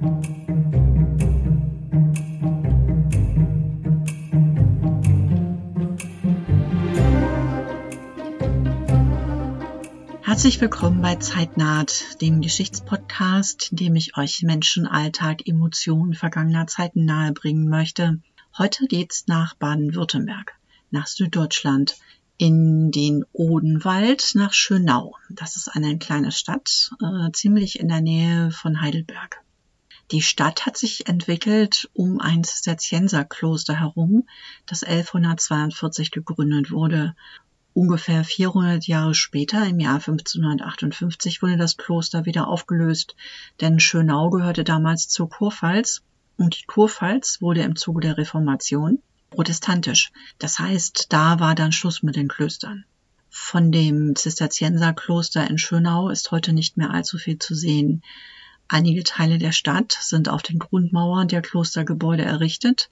Herzlich willkommen bei Zeitnaht, dem Geschichtspodcast, in dem ich euch Menschen, Alltag, Emotionen vergangener Zeiten nahebringen möchte. Heute geht's nach Baden-Württemberg, nach Süddeutschland, in den Odenwald nach Schönau. Das ist eine kleine Stadt, äh, ziemlich in der Nähe von Heidelberg. Die Stadt hat sich entwickelt um ein Zisterzienserkloster herum, das 1142 gegründet wurde. Ungefähr 400 Jahre später, im Jahr 1558, wurde das Kloster wieder aufgelöst, denn Schönau gehörte damals zur Kurpfalz und die Kurpfalz wurde im Zuge der Reformation protestantisch. Das heißt, da war dann Schluss mit den Klöstern. Von dem Zisterzienserkloster in Schönau ist heute nicht mehr allzu viel zu sehen. Einige Teile der Stadt sind auf den Grundmauern der Klostergebäude errichtet.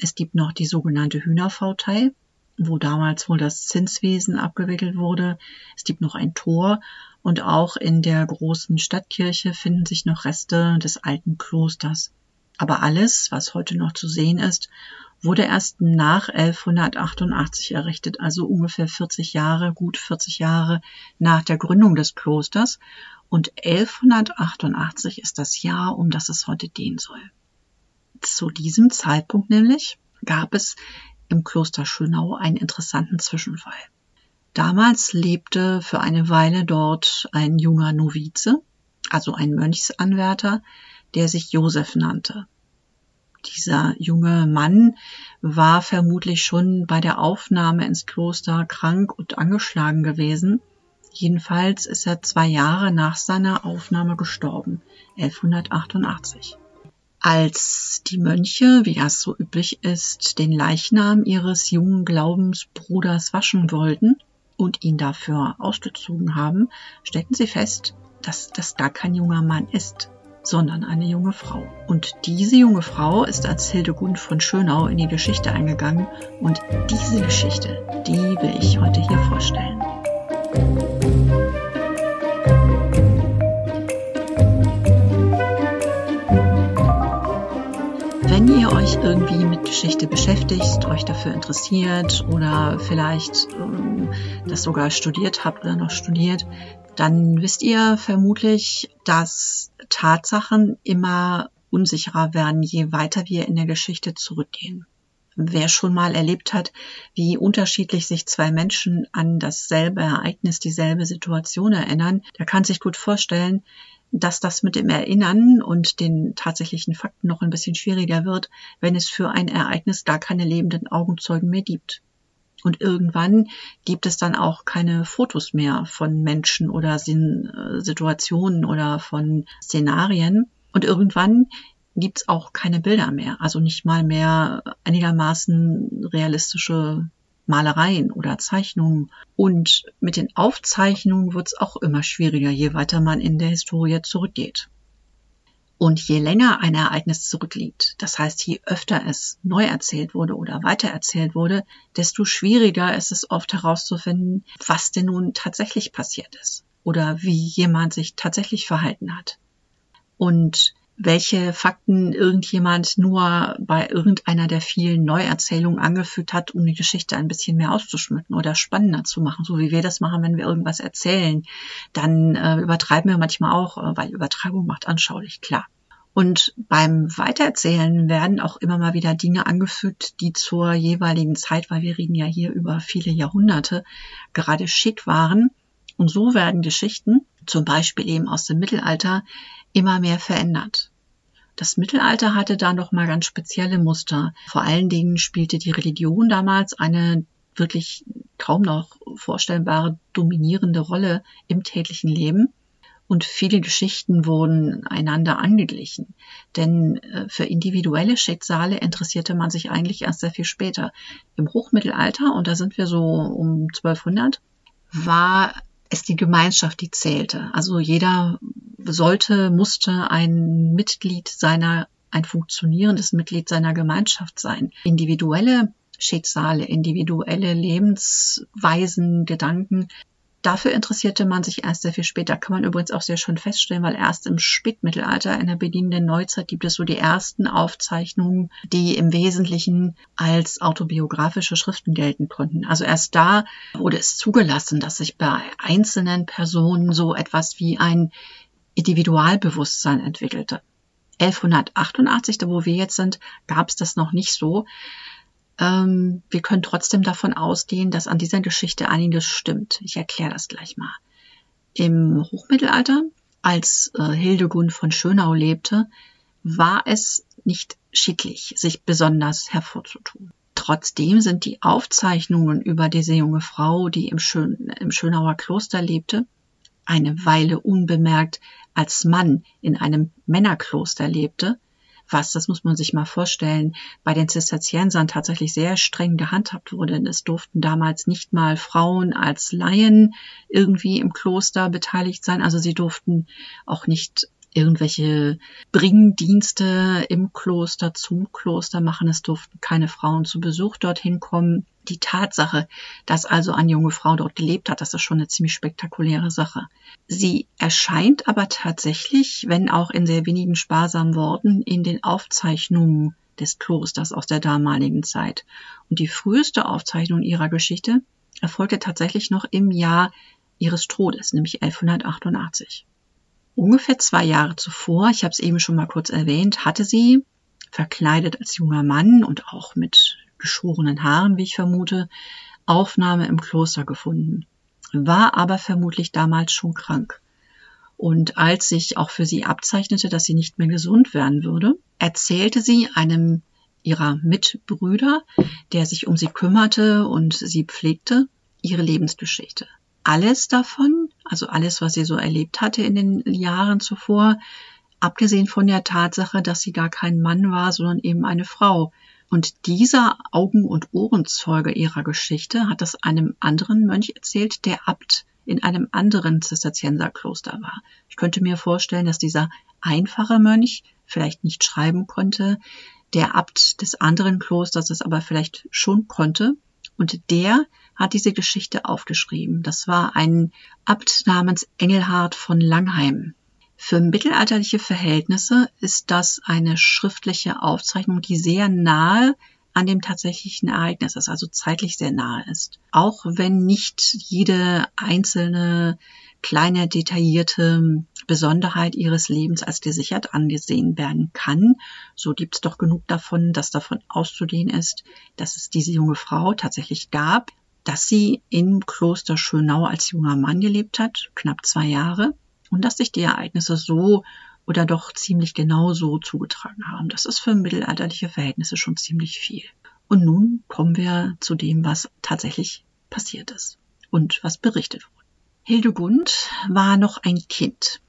Es gibt noch die sogenannte Hühnerfautei, wo damals wohl das Zinswesen abgewickelt wurde. Es gibt noch ein Tor und auch in der großen Stadtkirche finden sich noch Reste des alten Klosters. Aber alles, was heute noch zu sehen ist, wurde erst nach 1188 errichtet, also ungefähr 40 Jahre, gut 40 Jahre nach der Gründung des Klosters. Und 1188 ist das Jahr, um das es heute gehen soll. Zu diesem Zeitpunkt nämlich gab es im Kloster Schönau einen interessanten Zwischenfall. Damals lebte für eine Weile dort ein junger Novize, also ein Mönchsanwärter, der sich Josef nannte. Dieser junge Mann war vermutlich schon bei der Aufnahme ins Kloster krank und angeschlagen gewesen. Jedenfalls ist er zwei Jahre nach seiner Aufnahme gestorben, 1188. Als die Mönche, wie das so üblich ist, den Leichnam ihres jungen Glaubensbruders waschen wollten und ihn dafür ausgezogen haben, stellten sie fest, dass das gar kein junger Mann ist sondern eine junge Frau. Und diese junge Frau ist als Hildegund von Schönau in die Geschichte eingegangen und diese Geschichte, die will ich heute hier vorstellen. Irgendwie mit Geschichte beschäftigt, euch dafür interessiert oder vielleicht ähm, das sogar studiert habt oder noch studiert, dann wisst ihr vermutlich, dass Tatsachen immer unsicherer werden, je weiter wir in der Geschichte zurückgehen. Wer schon mal erlebt hat, wie unterschiedlich sich zwei Menschen an dasselbe Ereignis, dieselbe Situation erinnern, der kann sich gut vorstellen, dass das mit dem Erinnern und den tatsächlichen Fakten noch ein bisschen schwieriger wird, wenn es für ein Ereignis gar keine lebenden Augenzeugen mehr gibt. Und irgendwann gibt es dann auch keine Fotos mehr von Menschen oder äh, Situationen oder von Szenarien. Und irgendwann gibt es auch keine Bilder mehr, also nicht mal mehr einigermaßen realistische Malereien oder Zeichnungen. Und mit den Aufzeichnungen wird es auch immer schwieriger, je weiter man in der Historie zurückgeht. Und je länger ein Ereignis zurückliegt, das heißt, je öfter es neu erzählt wurde oder weitererzählt wurde, desto schwieriger ist es oft herauszufinden, was denn nun tatsächlich passiert ist oder wie jemand sich tatsächlich verhalten hat. Und welche Fakten irgendjemand nur bei irgendeiner der vielen Neuerzählungen angefügt hat, um die Geschichte ein bisschen mehr auszuschmücken oder spannender zu machen, so wie wir das machen, wenn wir irgendwas erzählen. Dann äh, übertreiben wir manchmal auch, äh, weil Übertreibung macht anschaulich, klar. Und beim Weitererzählen werden auch immer mal wieder Dinge angefügt, die zur jeweiligen Zeit, weil wir reden ja hier über viele Jahrhunderte, gerade schick waren. Und so werden Geschichten, zum Beispiel eben aus dem Mittelalter, immer mehr verändert. Das Mittelalter hatte da noch mal ganz spezielle Muster. Vor allen Dingen spielte die Religion damals eine wirklich kaum noch vorstellbare dominierende Rolle im täglichen Leben. Und viele Geschichten wurden einander angeglichen. Denn äh, für individuelle Schicksale interessierte man sich eigentlich erst sehr viel später. Im Hochmittelalter, und da sind wir so um 1200, war es die Gemeinschaft, die zählte. Also jeder sollte, musste ein Mitglied seiner, ein funktionierendes Mitglied seiner Gemeinschaft sein. Individuelle Schicksale, individuelle Lebensweisen, Gedanken Dafür interessierte man sich erst sehr viel später. Kann man übrigens auch sehr schön feststellen, weil erst im Spätmittelalter, in der beginnenden Neuzeit, gibt es so die ersten Aufzeichnungen, die im Wesentlichen als autobiografische Schriften gelten konnten. Also erst da wurde es zugelassen, dass sich bei einzelnen Personen so etwas wie ein Individualbewusstsein entwickelte. 1188, da wo wir jetzt sind, gab es das noch nicht so. Ähm, wir können trotzdem davon ausgehen, dass an dieser Geschichte einiges stimmt. Ich erkläre das gleich mal. Im Hochmittelalter, als äh, Hildegund von Schönau lebte, war es nicht schicklich, sich besonders hervorzutun. Trotzdem sind die Aufzeichnungen über diese junge Frau, die im, Schön, im Schönauer Kloster lebte, eine Weile unbemerkt als Mann in einem Männerkloster lebte, was, das muss man sich mal vorstellen, bei den Zisterziensern tatsächlich sehr streng gehandhabt wurde. Es durften damals nicht mal Frauen als Laien irgendwie im Kloster beteiligt sein. Also sie durften auch nicht irgendwelche Bringdienste im Kloster zum Kloster machen. Es durften keine Frauen zu Besuch dorthin kommen. Die Tatsache, dass also eine junge Frau dort gelebt hat, das ist schon eine ziemlich spektakuläre Sache. Sie erscheint aber tatsächlich, wenn auch in sehr wenigen sparsamen Worten, in den Aufzeichnungen des Klosters aus der damaligen Zeit. Und die früheste Aufzeichnung ihrer Geschichte erfolgte tatsächlich noch im Jahr ihres Todes, nämlich 1188. Ungefähr zwei Jahre zuvor, ich habe es eben schon mal kurz erwähnt, hatte sie, verkleidet als junger Mann und auch mit geschorenen Haaren, wie ich vermute, Aufnahme im Kloster gefunden, war aber vermutlich damals schon krank. Und als sich auch für sie abzeichnete, dass sie nicht mehr gesund werden würde, erzählte sie einem ihrer Mitbrüder, der sich um sie kümmerte und sie pflegte, ihre Lebensgeschichte alles davon, also alles, was sie so erlebt hatte in den Jahren zuvor, abgesehen von der Tatsache, dass sie gar kein Mann war, sondern eben eine Frau. Und dieser Augen- und Ohrenzeuge ihrer Geschichte hat das einem anderen Mönch erzählt, der Abt in einem anderen Zisterzienserkloster war. Ich könnte mir vorstellen, dass dieser einfache Mönch vielleicht nicht schreiben konnte, der Abt des anderen Klosters es aber vielleicht schon konnte. Und der hat diese Geschichte aufgeschrieben. Das war ein Abt namens Engelhard von Langheim. Für mittelalterliche Verhältnisse ist das eine schriftliche Aufzeichnung, die sehr nahe an dem tatsächlichen Ereignis ist, also zeitlich sehr nahe ist. Auch wenn nicht jede einzelne kleine detaillierte Besonderheit ihres Lebens als gesichert angesehen werden kann, so gibt es doch genug davon, dass davon auszugehen ist, dass es diese junge Frau tatsächlich gab, dass sie im Kloster Schönau als junger Mann gelebt hat, knapp zwei Jahre, und dass sich die Ereignisse so oder doch ziemlich genau so zugetragen haben. Das ist für mittelalterliche Verhältnisse schon ziemlich viel. Und nun kommen wir zu dem, was tatsächlich passiert ist und was berichtet wurde. Hildegund war noch ein Kind,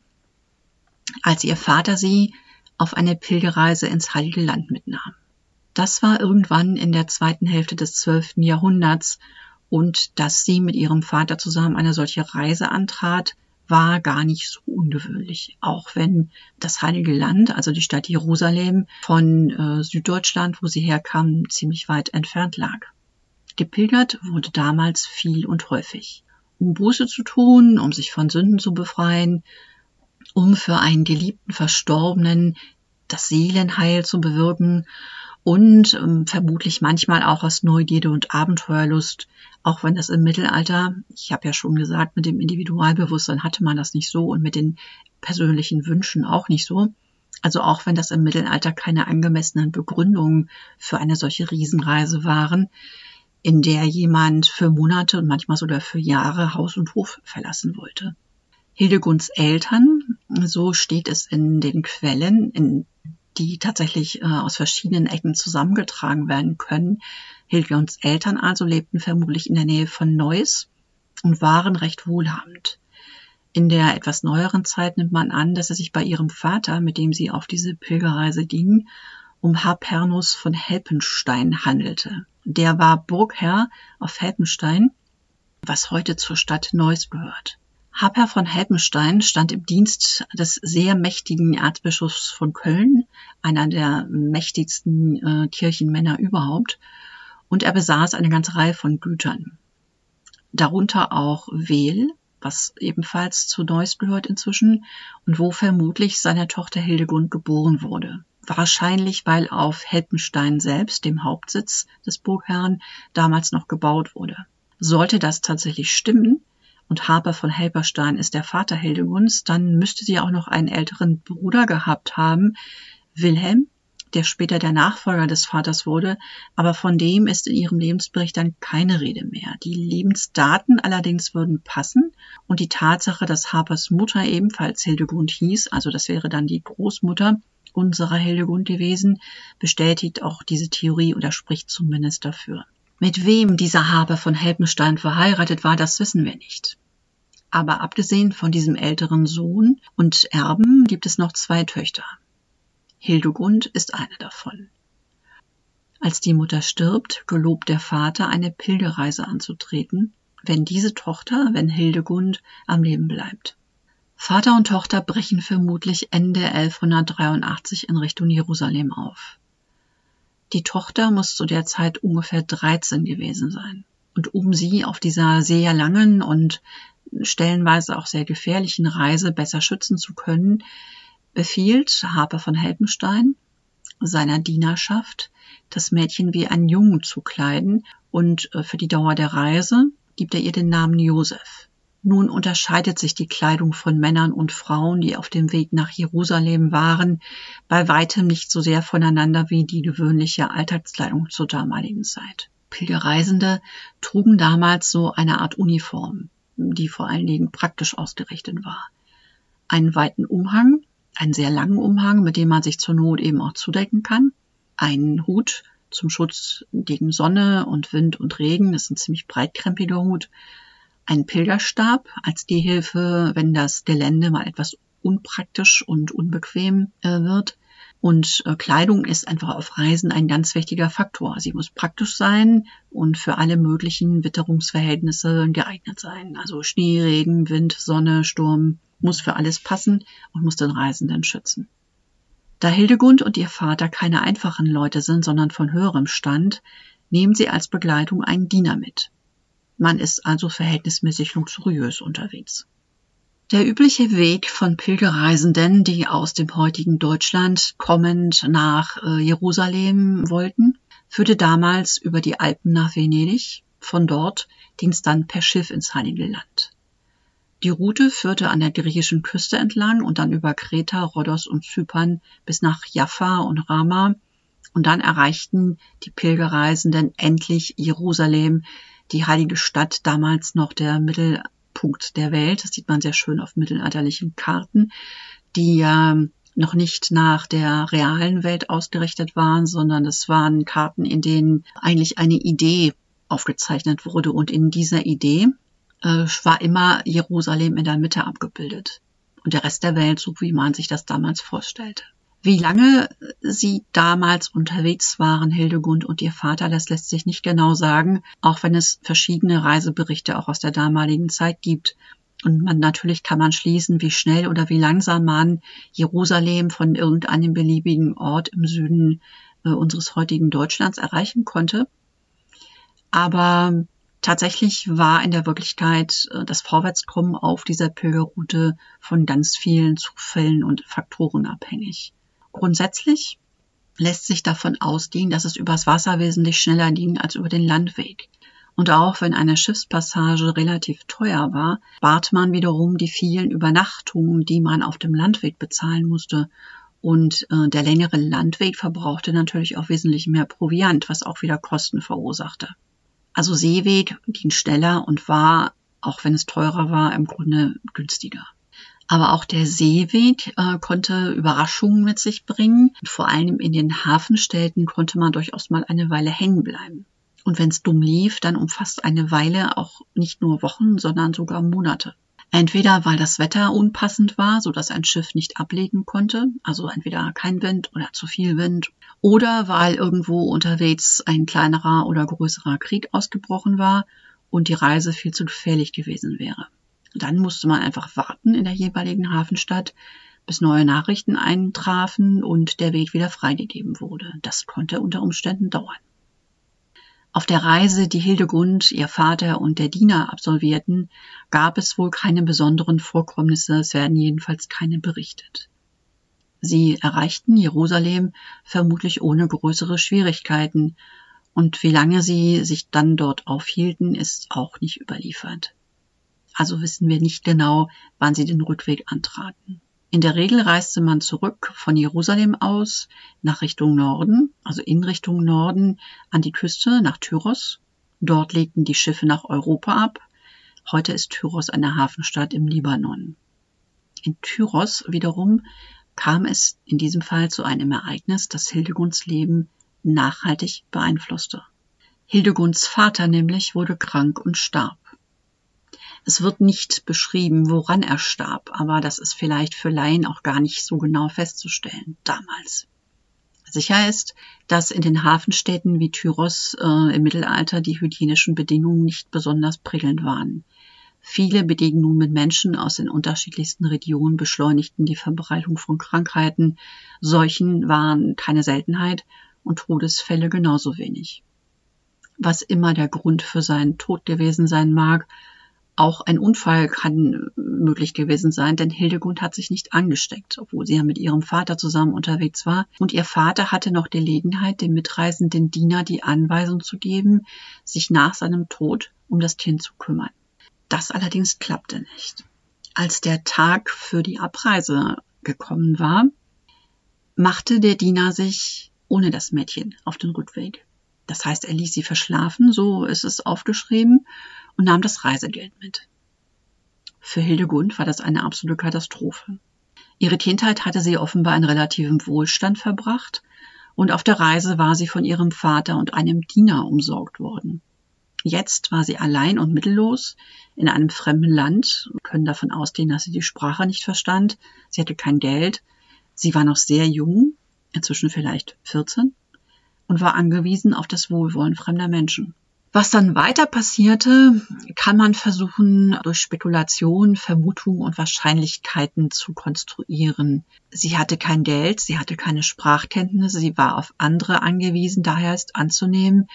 als ihr Vater sie auf eine Pilgerreise ins Heilige Land mitnahm. Das war irgendwann in der zweiten Hälfte des zwölften Jahrhunderts und dass sie mit ihrem Vater zusammen eine solche Reise antrat, war gar nicht so ungewöhnlich. Auch wenn das Heilige Land, also die Stadt Jerusalem, von äh, Süddeutschland, wo sie herkam, ziemlich weit entfernt lag. Gepilgert wurde damals viel und häufig. Um Buße zu tun, um sich von Sünden zu befreien, um für einen geliebten Verstorbenen das Seelenheil zu bewirken und ähm, vermutlich manchmal auch aus Neugierde und Abenteuerlust, auch wenn das im Mittelalter, ich habe ja schon gesagt, mit dem Individualbewusstsein hatte man das nicht so und mit den persönlichen Wünschen auch nicht so. Also auch wenn das im Mittelalter keine angemessenen Begründungen für eine solche Riesenreise waren, in der jemand für Monate und manchmal sogar für Jahre Haus und Hof verlassen wollte. Hildegunds Eltern, so steht es in den Quellen, in die tatsächlich äh, aus verschiedenen Ecken zusammengetragen werden können. Hildegunds Eltern also lebten vermutlich in der Nähe von Neuss und waren recht wohlhabend. In der etwas neueren Zeit nimmt man an, dass es sich bei ihrem Vater, mit dem sie auf diese Pilgerreise ging, um Harpernus von Helpenstein handelte. Der war Burgherr auf Helpenstein, was heute zur Stadt Neuss gehört. Haper von Helpenstein stand im Dienst des sehr mächtigen Erzbischofs von Köln, einer der mächtigsten äh, Kirchenmänner überhaupt, und er besaß eine ganze Reihe von Gütern. Darunter auch Wehl, was ebenfalls zu Neuss gehört inzwischen und wo vermutlich seine Tochter Hildegund geboren wurde. Wahrscheinlich, weil auf Helpenstein selbst, dem Hauptsitz des Burgherrn, damals noch gebaut wurde. Sollte das tatsächlich stimmen, und Harper von Helperstein ist der Vater Hildegunds, dann müsste sie auch noch einen älteren Bruder gehabt haben, Wilhelm, der später der Nachfolger des Vaters wurde, aber von dem ist in ihrem Lebensbericht dann keine Rede mehr. Die Lebensdaten allerdings würden passen und die Tatsache, dass Harpers Mutter ebenfalls Hildegund hieß, also das wäre dann die Großmutter unserer Hildegund gewesen, bestätigt auch diese Theorie oder spricht zumindest dafür. Mit wem dieser Harper von Helpenstein verheiratet war, das wissen wir nicht. Aber abgesehen von diesem älteren Sohn und Erben gibt es noch zwei Töchter. Hildegund ist eine davon. Als die Mutter stirbt, gelobt der Vater, eine Pilgerreise anzutreten, wenn diese Tochter, wenn Hildegund, am Leben bleibt. Vater und Tochter brechen vermutlich Ende 1183 in Richtung Jerusalem auf. Die Tochter muss zu der Zeit ungefähr 13 gewesen sein. Und um sie auf dieser sehr langen und stellenweise auch sehr gefährlichen Reise besser schützen zu können, befiehlt Harper von Helpenstein seiner Dienerschaft, das Mädchen wie einen Jungen zu kleiden und äh, für die Dauer der Reise gibt er ihr den Namen Josef. Nun unterscheidet sich die Kleidung von Männern und Frauen, die auf dem Weg nach Jerusalem waren, bei weitem nicht so sehr voneinander wie die gewöhnliche Alltagskleidung zur damaligen Zeit. Pilgerreisende trugen damals so eine Art Uniform, die vor allen Dingen praktisch ausgerichtet war. Einen weiten Umhang, einen sehr langen Umhang, mit dem man sich zur Not eben auch zudecken kann, einen Hut zum Schutz gegen Sonne und Wind und Regen, das ist ein ziemlich breitkrempiger Hut, einen Pilgerstab als Gehhilfe, wenn das Gelände mal etwas unpraktisch und unbequem äh, wird. Und äh, Kleidung ist einfach auf Reisen ein ganz wichtiger Faktor. Sie muss praktisch sein und für alle möglichen Witterungsverhältnisse geeignet sein. Also Schnee, Regen, Wind, Sonne, Sturm, muss für alles passen und muss den Reisenden schützen. Da Hildegund und ihr Vater keine einfachen Leute sind, sondern von höherem Stand, nehmen sie als Begleitung einen Diener mit. Man ist also verhältnismäßig luxuriös unterwegs. Der übliche Weg von Pilgerreisenden, die aus dem heutigen Deutschland kommend nach äh, Jerusalem wollten, führte damals über die Alpen nach Venedig. Von dort ging es dann per Schiff ins Heilige Land. Die Route führte an der griechischen Küste entlang und dann über Kreta, Rhodos und Zypern bis nach Jaffa und Rama. Und dann erreichten die Pilgerreisenden endlich Jerusalem, die heilige Stadt, damals noch der Mittelpunkt der Welt. Das sieht man sehr schön auf mittelalterlichen Karten, die ja noch nicht nach der realen Welt ausgerichtet waren, sondern es waren Karten, in denen eigentlich eine Idee aufgezeichnet wurde. Und in dieser Idee äh, war immer Jerusalem in der Mitte abgebildet und der Rest der Welt, so wie man sich das damals vorstellte. Wie lange sie damals unterwegs waren, Hildegund und ihr Vater, das lässt sich nicht genau sagen, auch wenn es verschiedene Reiseberichte auch aus der damaligen Zeit gibt. Und man, natürlich kann man schließen, wie schnell oder wie langsam man Jerusalem von irgendeinem beliebigen Ort im Süden äh, unseres heutigen Deutschlands erreichen konnte. Aber Tatsächlich war in der Wirklichkeit äh, das Vorwärtskommen auf dieser Pilgerroute von ganz vielen Zufällen und Faktoren abhängig. Grundsätzlich lässt sich davon ausgehen, dass es übers Wasser wesentlich schneller ging als über den Landweg. Und auch wenn eine Schiffspassage relativ teuer war, bat man wiederum die vielen Übernachtungen, die man auf dem Landweg bezahlen musste. Und äh, der längere Landweg verbrauchte natürlich auch wesentlich mehr Proviant, was auch wieder Kosten verursachte. Also Seeweg ging schneller und war, auch wenn es teurer war, im Grunde günstiger. Aber auch der Seeweg äh, konnte Überraschungen mit sich bringen. Vor allem in den Hafenstädten konnte man durchaus mal eine Weile hängen bleiben. Und wenn es dumm lief, dann umfasst eine Weile auch nicht nur Wochen, sondern sogar Monate. Entweder weil das Wetter unpassend war, so dass ein Schiff nicht ablegen konnte, also entweder kein Wind oder zu viel Wind, oder weil irgendwo unterwegs ein kleinerer oder größerer Krieg ausgebrochen war und die Reise viel zu gefährlich gewesen wäre. Dann musste man einfach warten in der jeweiligen Hafenstadt, bis neue Nachrichten eintrafen und der Weg wieder freigegeben wurde. Das konnte unter Umständen dauern. Auf der Reise, die Hildegund, ihr Vater und der Diener absolvierten, gab es wohl keine besonderen Vorkommnisse, es werden jedenfalls keine berichtet. Sie erreichten Jerusalem vermutlich ohne größere Schwierigkeiten, und wie lange sie sich dann dort aufhielten, ist auch nicht überliefert. Also wissen wir nicht genau, wann sie den Rückweg antraten. In der Regel reiste man zurück von Jerusalem aus nach Richtung Norden, also in Richtung Norden an die Küste nach Tyros. Dort legten die Schiffe nach Europa ab. Heute ist Tyros eine Hafenstadt im Libanon. In Tyros wiederum kam es in diesem Fall zu einem Ereignis, das Hildegunds Leben nachhaltig beeinflusste. Hildegunds Vater nämlich wurde krank und starb. Es wird nicht beschrieben, woran er starb, aber das ist vielleicht für Laien auch gar nicht so genau festzustellen damals. Sicher ist, dass in den Hafenstädten wie Tyros äh, im Mittelalter die hygienischen Bedingungen nicht besonders prickelnd waren. Viele Begegnungen mit Menschen aus den unterschiedlichsten Regionen beschleunigten die Verbreitung von Krankheiten. Seuchen waren keine Seltenheit und Todesfälle genauso wenig. Was immer der Grund für seinen Tod gewesen sein mag, auch ein Unfall kann möglich gewesen sein, denn Hildegund hat sich nicht angesteckt, obwohl sie ja mit ihrem Vater zusammen unterwegs war. Und ihr Vater hatte noch Gelegenheit, dem mitreisenden Diener die Anweisung zu geben, sich nach seinem Tod um das Kind zu kümmern. Das allerdings klappte nicht. Als der Tag für die Abreise gekommen war, machte der Diener sich ohne das Mädchen auf den Rückweg. Das heißt, er ließ sie verschlafen, so ist es aufgeschrieben, und nahm das Reisegeld mit. Für Hildegund war das eine absolute Katastrophe. Ihre Kindheit hatte sie offenbar in relativem Wohlstand verbracht, und auf der Reise war sie von ihrem Vater und einem Diener umsorgt worden. Jetzt war sie allein und mittellos in einem fremden Land, Wir können davon ausgehen, dass sie die Sprache nicht verstand, sie hatte kein Geld, sie war noch sehr jung, inzwischen vielleicht 14, und war angewiesen auf das Wohlwollen fremder Menschen. Was dann weiter passierte, kann man versuchen, durch Spekulation, Vermutungen und Wahrscheinlichkeiten zu konstruieren. Sie hatte kein Geld, sie hatte keine Sprachkenntnisse, sie war auf andere angewiesen, daher ist anzunehmen,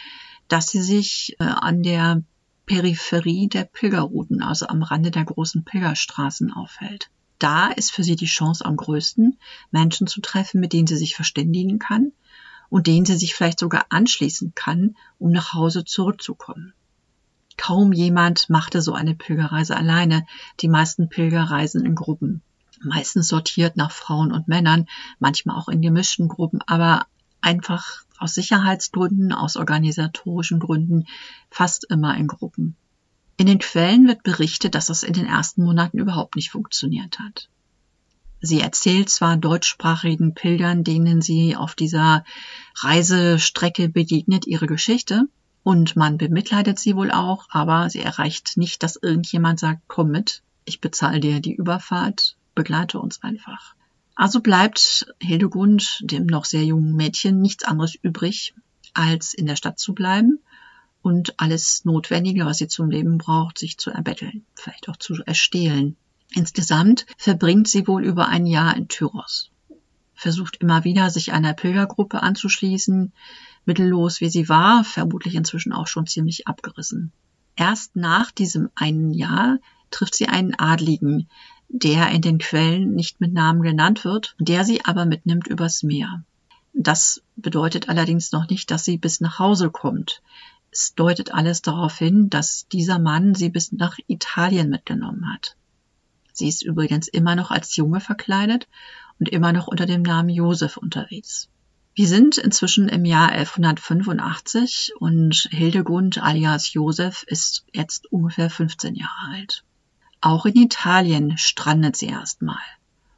dass sie sich äh, an der Peripherie der Pilgerrouten, also am Rande der großen Pilgerstraßen aufhält. Da ist für sie die Chance am größten, Menschen zu treffen, mit denen sie sich verständigen kann und denen sie sich vielleicht sogar anschließen kann, um nach Hause zurückzukommen. Kaum jemand machte so eine Pilgerreise alleine. Die meisten Pilger reisen in Gruppen. Meistens sortiert nach Frauen und Männern, manchmal auch in gemischten Gruppen, aber einfach aus Sicherheitsgründen, aus organisatorischen Gründen, fast immer in Gruppen. In den Quellen wird berichtet, dass das in den ersten Monaten überhaupt nicht funktioniert hat. Sie erzählt zwar deutschsprachigen Pilgern, denen sie auf dieser Reisestrecke begegnet, ihre Geschichte, und man bemitleidet sie wohl auch, aber sie erreicht nicht, dass irgendjemand sagt, komm mit, ich bezahle dir die Überfahrt, begleite uns einfach. Also bleibt Hildegund, dem noch sehr jungen Mädchen, nichts anderes übrig, als in der Stadt zu bleiben und alles Notwendige, was sie zum Leben braucht, sich zu erbetteln, vielleicht auch zu erstehlen. Insgesamt verbringt sie wohl über ein Jahr in Tyros, versucht immer wieder, sich einer Pilgergruppe anzuschließen, mittellos wie sie war, vermutlich inzwischen auch schon ziemlich abgerissen. Erst nach diesem einen Jahr trifft sie einen Adligen, der in den Quellen nicht mit Namen genannt wird, der sie aber mitnimmt übers Meer. Das bedeutet allerdings noch nicht, dass sie bis nach Hause kommt. Es deutet alles darauf hin, dass dieser Mann sie bis nach Italien mitgenommen hat. Sie ist übrigens immer noch als Junge verkleidet und immer noch unter dem Namen Josef unterwegs. Wir sind inzwischen im Jahr 1185 und Hildegund alias Josef ist jetzt ungefähr 15 Jahre alt. Auch in Italien strandet sie erstmal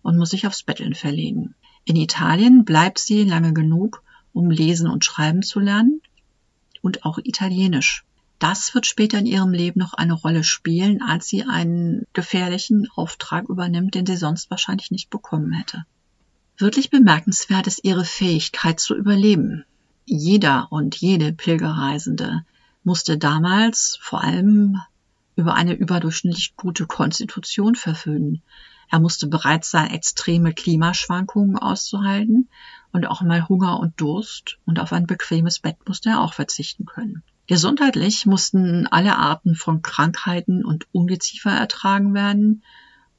und muss sich aufs Betteln verlegen. In Italien bleibt sie lange genug, um lesen und schreiben zu lernen und auch Italienisch. Das wird später in ihrem Leben noch eine Rolle spielen, als sie einen gefährlichen Auftrag übernimmt, den sie sonst wahrscheinlich nicht bekommen hätte. Wirklich bemerkenswert ist ihre Fähigkeit zu überleben. Jeder und jede Pilgerreisende musste damals vor allem über eine überdurchschnittlich gute Konstitution verfügen. Er musste bereit sein, extreme Klimaschwankungen auszuhalten und auch mal Hunger und Durst und auf ein bequemes Bett musste er auch verzichten können. Gesundheitlich mussten alle Arten von Krankheiten und Ungeziefer ertragen werden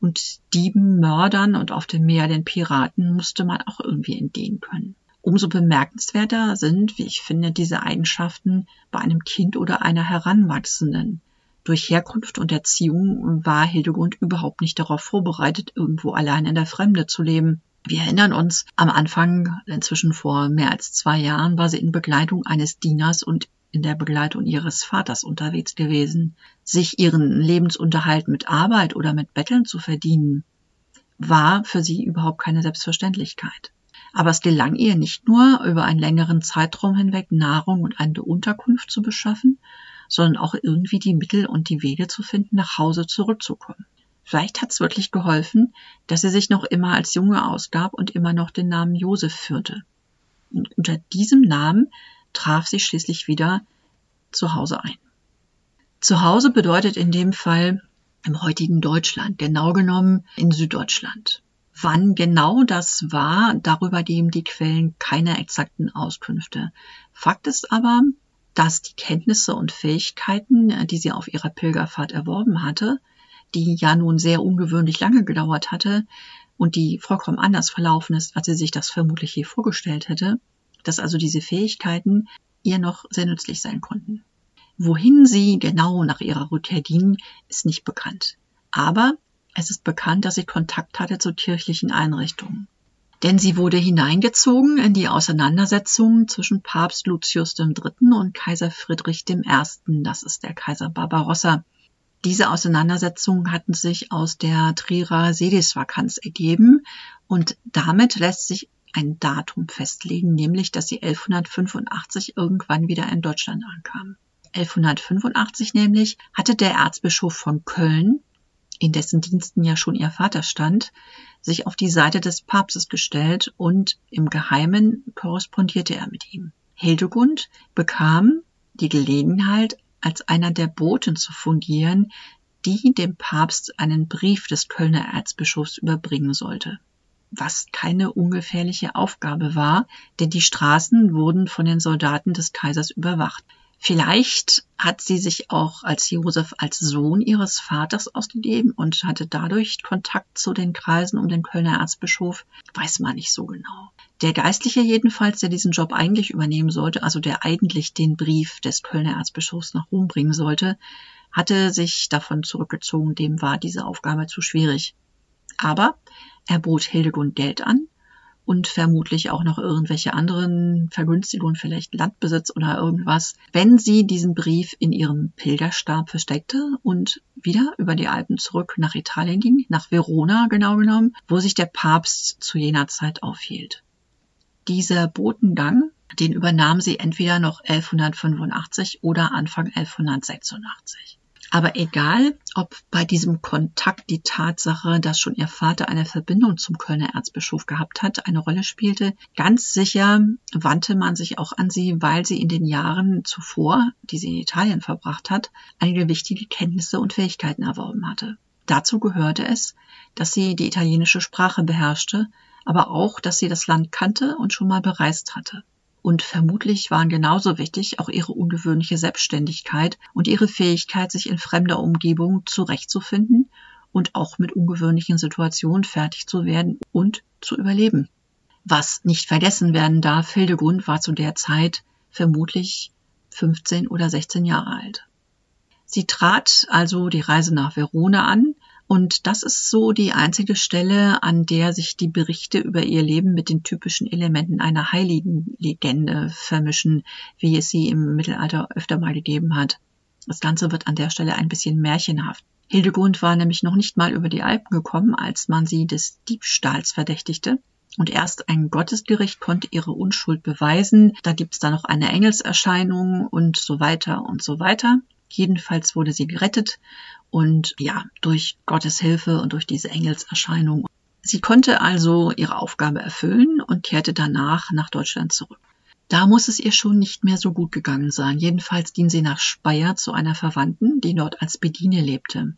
und Dieben, Mördern und auf dem Meer den Piraten musste man auch irgendwie entgehen können. Umso bemerkenswerter sind, wie ich finde, diese Eigenschaften bei einem Kind oder einer Heranwachsenden. Durch Herkunft und Erziehung war Hildegund überhaupt nicht darauf vorbereitet, irgendwo allein in der Fremde zu leben. Wir erinnern uns, am Anfang, inzwischen vor mehr als zwei Jahren, war sie in Begleitung eines Dieners und in der Begleitung ihres Vaters unterwegs gewesen. Sich ihren Lebensunterhalt mit Arbeit oder mit Betteln zu verdienen, war für sie überhaupt keine Selbstverständlichkeit. Aber es gelang ihr nicht nur, über einen längeren Zeitraum hinweg Nahrung und eine Unterkunft zu beschaffen, sondern auch irgendwie die Mittel und die Wege zu finden, nach Hause zurückzukommen. Vielleicht hat es wirklich geholfen, dass sie sich noch immer als Junge ausgab und immer noch den Namen Josef führte. Und unter diesem Namen traf sie schließlich wieder zu Hause ein. Zu Hause bedeutet in dem Fall im heutigen Deutschland, genau genommen in Süddeutschland. Wann genau das war, darüber geben die Quellen keine exakten Auskünfte. Fakt ist aber, dass die Kenntnisse und Fähigkeiten, die sie auf ihrer Pilgerfahrt erworben hatte, die ja nun sehr ungewöhnlich lange gedauert hatte und die vollkommen anders verlaufen ist, als sie sich das vermutlich je vorgestellt hätte, dass also diese Fähigkeiten ihr noch sehr nützlich sein konnten. Wohin sie genau nach ihrer Rückkehr gingen, ist nicht bekannt. Aber es ist bekannt, dass sie Kontakt hatte zu kirchlichen Einrichtungen. Denn sie wurde hineingezogen in die Auseinandersetzung zwischen Papst Lucius III. und Kaiser Friedrich I., das ist der Kaiser Barbarossa. Diese Auseinandersetzungen hatten sich aus der Trierer Sedisvakanz ergeben und damit lässt sich ein Datum festlegen, nämlich dass sie 1185 irgendwann wieder in Deutschland ankam. 1185 nämlich hatte der Erzbischof von Köln, in dessen Diensten ja schon ihr Vater stand, sich auf die Seite des Papstes gestellt und im Geheimen korrespondierte er mit ihm. Hildegund bekam die Gelegenheit, als einer der Boten zu fungieren, die dem Papst einen Brief des Kölner Erzbischofs überbringen sollte was keine ungefährliche Aufgabe war, denn die Straßen wurden von den Soldaten des Kaisers überwacht. Vielleicht hat sie sich auch als Josef als Sohn ihres Vaters ausgegeben und hatte dadurch Kontakt zu den Kreisen um den Kölner Erzbischof, weiß man nicht so genau. Der Geistliche jedenfalls, der diesen Job eigentlich übernehmen sollte, also der eigentlich den Brief des Kölner Erzbischofs nach Rom bringen sollte, hatte sich davon zurückgezogen, dem war diese Aufgabe zu schwierig. Aber er bot Hildegund Geld an und vermutlich auch noch irgendwelche anderen Vergünstigungen, vielleicht Landbesitz oder irgendwas, wenn sie diesen Brief in ihrem Pilgerstab versteckte und wieder über die Alpen zurück nach Italien ging, nach Verona genau genommen, wo sich der Papst zu jener Zeit aufhielt. Dieser Botengang, den übernahm sie entweder noch 1185 oder Anfang 1186. Aber egal, ob bei diesem Kontakt die Tatsache, dass schon ihr Vater eine Verbindung zum Kölner Erzbischof gehabt hat, eine Rolle spielte, ganz sicher wandte man sich auch an sie, weil sie in den Jahren zuvor, die sie in Italien verbracht hat, einige wichtige Kenntnisse und Fähigkeiten erworben hatte. Dazu gehörte es, dass sie die italienische Sprache beherrschte, aber auch, dass sie das Land kannte und schon mal bereist hatte. Und vermutlich waren genauso wichtig auch ihre ungewöhnliche Selbstständigkeit und ihre Fähigkeit, sich in fremder Umgebung zurechtzufinden und auch mit ungewöhnlichen Situationen fertig zu werden und zu überleben. Was nicht vergessen werden darf, Hildegund war zu der Zeit vermutlich 15 oder 16 Jahre alt. Sie trat also die Reise nach Verona an, und das ist so die einzige Stelle, an der sich die Berichte über ihr Leben mit den typischen Elementen einer heiligen Legende vermischen, wie es sie im Mittelalter öfter mal gegeben hat. Das Ganze wird an der Stelle ein bisschen märchenhaft. Hildegund war nämlich noch nicht mal über die Alpen gekommen, als man sie des Diebstahls verdächtigte. Und erst ein Gottesgericht konnte ihre Unschuld beweisen. Da gibt's da noch eine Engelserscheinung und so weiter und so weiter. Jedenfalls wurde sie gerettet und ja, durch Gottes Hilfe und durch diese Engelserscheinung. Sie konnte also ihre Aufgabe erfüllen und kehrte danach nach Deutschland zurück. Da muss es ihr schon nicht mehr so gut gegangen sein. Jedenfalls ging sie nach Speyer zu einer Verwandten, die dort als Bedine lebte.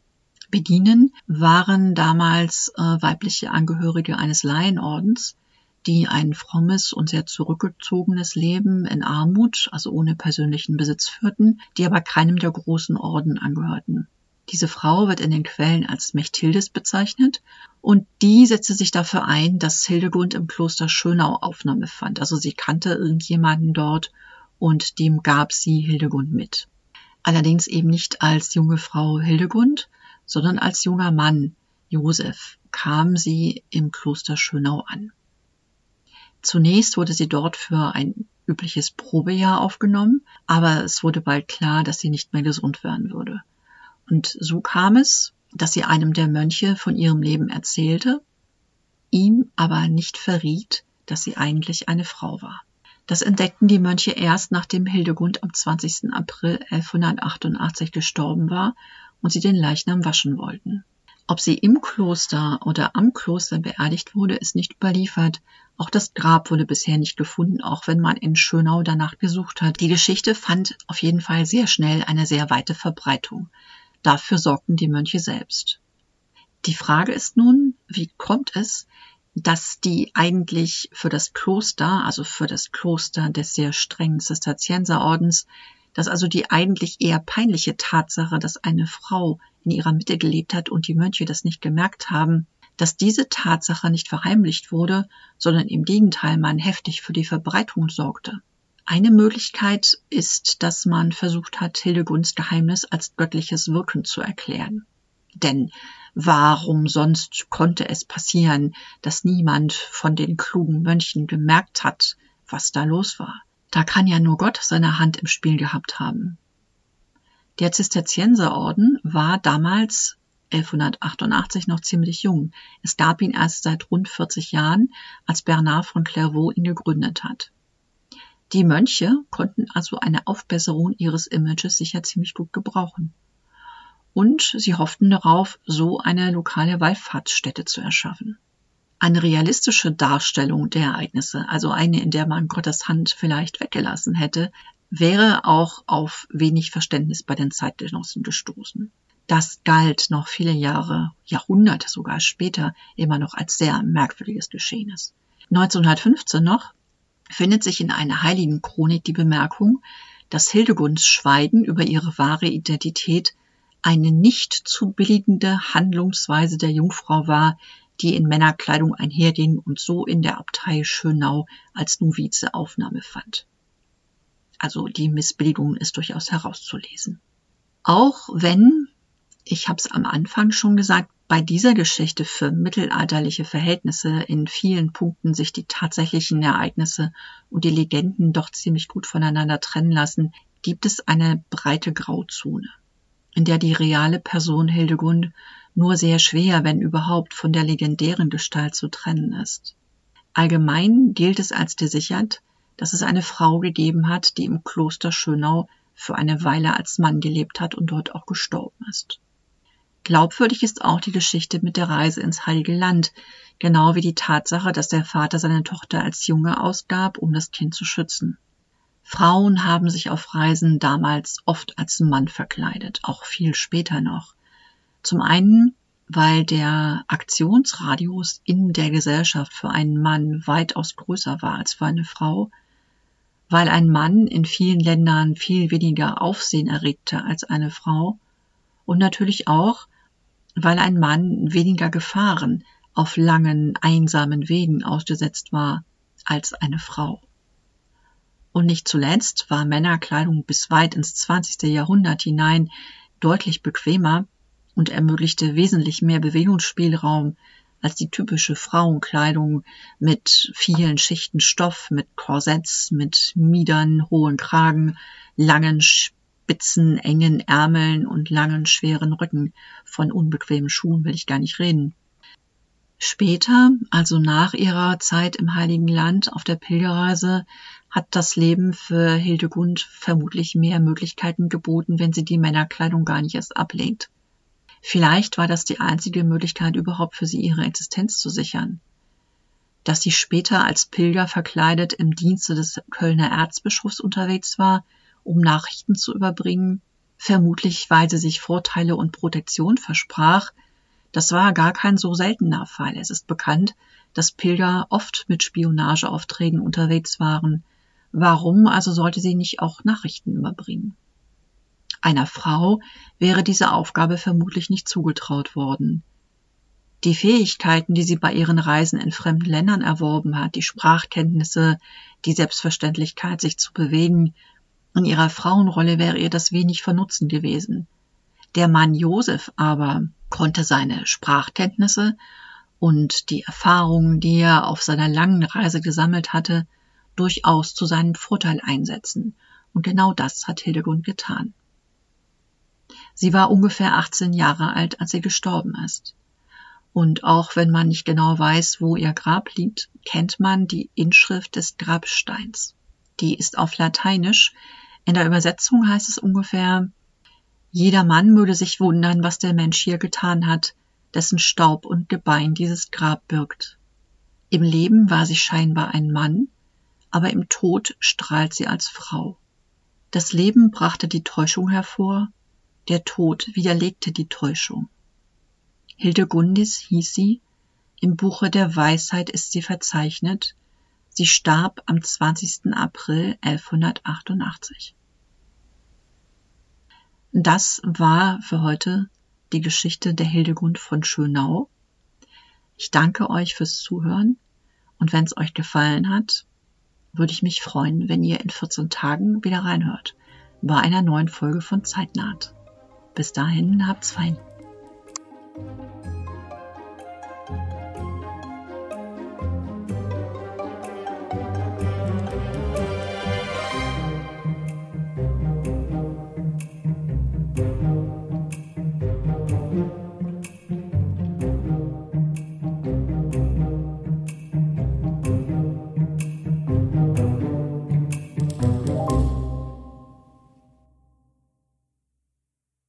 Bedinen waren damals äh, weibliche Angehörige eines Laienordens, die ein frommes und sehr zurückgezogenes Leben in Armut, also ohne persönlichen Besitz führten, die aber keinem der großen Orden angehörten. Diese Frau wird in den Quellen als Mechthildes bezeichnet und die setzte sich dafür ein, dass Hildegund im Kloster Schönau Aufnahme fand. Also sie kannte irgendjemanden dort und dem gab sie Hildegund mit. Allerdings eben nicht als junge Frau Hildegund, sondern als junger Mann Josef kam sie im Kloster Schönau an. Zunächst wurde sie dort für ein übliches Probejahr aufgenommen, aber es wurde bald klar, dass sie nicht mehr gesund werden würde. Und so kam es, dass sie einem der Mönche von ihrem Leben erzählte, ihm aber nicht verriet, dass sie eigentlich eine Frau war. Das entdeckten die Mönche erst, nachdem Hildegund am 20. April 1188 gestorben war und sie den Leichnam waschen wollten. Ob sie im Kloster oder am Kloster beerdigt wurde, ist nicht überliefert. Auch das Grab wurde bisher nicht gefunden, auch wenn man in Schönau danach gesucht hat. Die Geschichte fand auf jeden Fall sehr schnell eine sehr weite Verbreitung. Dafür sorgten die Mönche selbst. Die Frage ist nun, wie kommt es, dass die eigentlich für das Kloster, also für das Kloster des sehr strengen Zisterzienserordens, dass also die eigentlich eher peinliche Tatsache, dass eine Frau in ihrer Mitte gelebt hat und die Mönche das nicht gemerkt haben, dass diese Tatsache nicht verheimlicht wurde, sondern im Gegenteil man heftig für die Verbreitung sorgte. Eine Möglichkeit ist, dass man versucht hat, Hildegunds Geheimnis als göttliches Wirken zu erklären. Denn warum sonst konnte es passieren, dass niemand von den klugen Mönchen gemerkt hat, was da los war? Da kann ja nur Gott seine Hand im Spiel gehabt haben. Der Zisterzienserorden war damals 1188 noch ziemlich jung. Es gab ihn erst seit rund 40 Jahren, als Bernard von Clairvaux ihn gegründet hat. Die Mönche konnten also eine Aufbesserung ihres Images sicher ziemlich gut gebrauchen. Und sie hofften darauf, so eine lokale Wallfahrtsstätte zu erschaffen. Eine realistische Darstellung der Ereignisse, also eine, in der man Gottes Hand vielleicht weggelassen hätte, wäre auch auf wenig Verständnis bei den Zeitgenossen gestoßen. Das galt noch viele Jahre, Jahrhunderte sogar später immer noch als sehr merkwürdiges Geschehnis. 1915 noch findet sich in einer heiligen Chronik die Bemerkung, dass Hildegunds Schweigen über ihre wahre Identität eine nicht zu billigende Handlungsweise der Jungfrau war, die in Männerkleidung einherging und so in der Abtei Schönau als Novize Aufnahme fand. Also die Missbilligung ist durchaus herauszulesen. Auch wenn, ich habe es am Anfang schon gesagt, bei dieser Geschichte für mittelalterliche Verhältnisse in vielen Punkten sich die tatsächlichen Ereignisse und die Legenden doch ziemlich gut voneinander trennen lassen, gibt es eine breite Grauzone, in der die reale Person Hildegund nur sehr schwer, wenn überhaupt, von der legendären Gestalt zu trennen ist. Allgemein gilt es als gesichert, dass es eine Frau gegeben hat, die im Kloster Schönau für eine Weile als Mann gelebt hat und dort auch gestorben ist. Glaubwürdig ist auch die Geschichte mit der Reise ins Heilige Land, genau wie die Tatsache, dass der Vater seine Tochter als Junge ausgab, um das Kind zu schützen. Frauen haben sich auf Reisen damals oft als Mann verkleidet, auch viel später noch. Zum einen, weil der Aktionsradius in der Gesellschaft für einen Mann weitaus größer war als für eine Frau, weil ein Mann in vielen Ländern viel weniger Aufsehen erregte als eine Frau, und natürlich auch, weil ein Mann weniger Gefahren auf langen, einsamen Wegen ausgesetzt war als eine Frau. Und nicht zuletzt war Männerkleidung bis weit ins 20. Jahrhundert hinein deutlich bequemer und ermöglichte wesentlich mehr Bewegungsspielraum als die typische Frauenkleidung mit vielen Schichten Stoff, mit Korsetts, mit Miedern, hohen Kragen, langen spitzen, engen Ärmeln und langen, schweren Rücken. Von unbequemen Schuhen will ich gar nicht reden. Später, also nach ihrer Zeit im Heiligen Land auf der Pilgerreise, hat das Leben für Hildegund vermutlich mehr Möglichkeiten geboten, wenn sie die Männerkleidung gar nicht erst ablehnt. Vielleicht war das die einzige Möglichkeit überhaupt für sie ihre Existenz zu sichern. Dass sie später als Pilger verkleidet im Dienste des Kölner Erzbischofs unterwegs war, um Nachrichten zu überbringen, vermutlich weil sie sich Vorteile und Protektion versprach. Das war gar kein so seltener Fall. Es ist bekannt, dass Pilger oft mit Spionageaufträgen unterwegs waren. Warum also sollte sie nicht auch Nachrichten überbringen? Einer Frau wäre diese Aufgabe vermutlich nicht zugetraut worden. Die Fähigkeiten, die sie bei ihren Reisen in fremden Ländern erworben hat, die Sprachkenntnisse, die Selbstverständlichkeit, sich zu bewegen, in ihrer Frauenrolle wäre ihr das wenig von Nutzen gewesen. Der Mann Josef aber konnte seine Sprachkenntnisse und die Erfahrungen, die er auf seiner langen Reise gesammelt hatte, durchaus zu seinem Vorteil einsetzen. Und genau das hat Hildegund getan. Sie war ungefähr 18 Jahre alt, als sie gestorben ist. Und auch wenn man nicht genau weiß, wo ihr Grab liegt, kennt man die Inschrift des Grabsteins. Die ist auf Lateinisch. In der Übersetzung heißt es ungefähr, jeder Mann würde sich wundern, was der Mensch hier getan hat, dessen Staub und Gebein dieses Grab birgt. Im Leben war sie scheinbar ein Mann, aber im Tod strahlt sie als Frau. Das Leben brachte die Täuschung hervor, der Tod widerlegte die Täuschung. Hildegundis hieß sie, im Buche der Weisheit ist sie verzeichnet, sie starb am 20. April 1188. Das war für heute die Geschichte der Hildegund von Schönau. Ich danke euch fürs Zuhören und wenn es euch gefallen hat, würde ich mich freuen, wenn ihr in 14 Tagen wieder reinhört bei einer neuen Folge von Zeitnaht. Bis dahin habt's fein.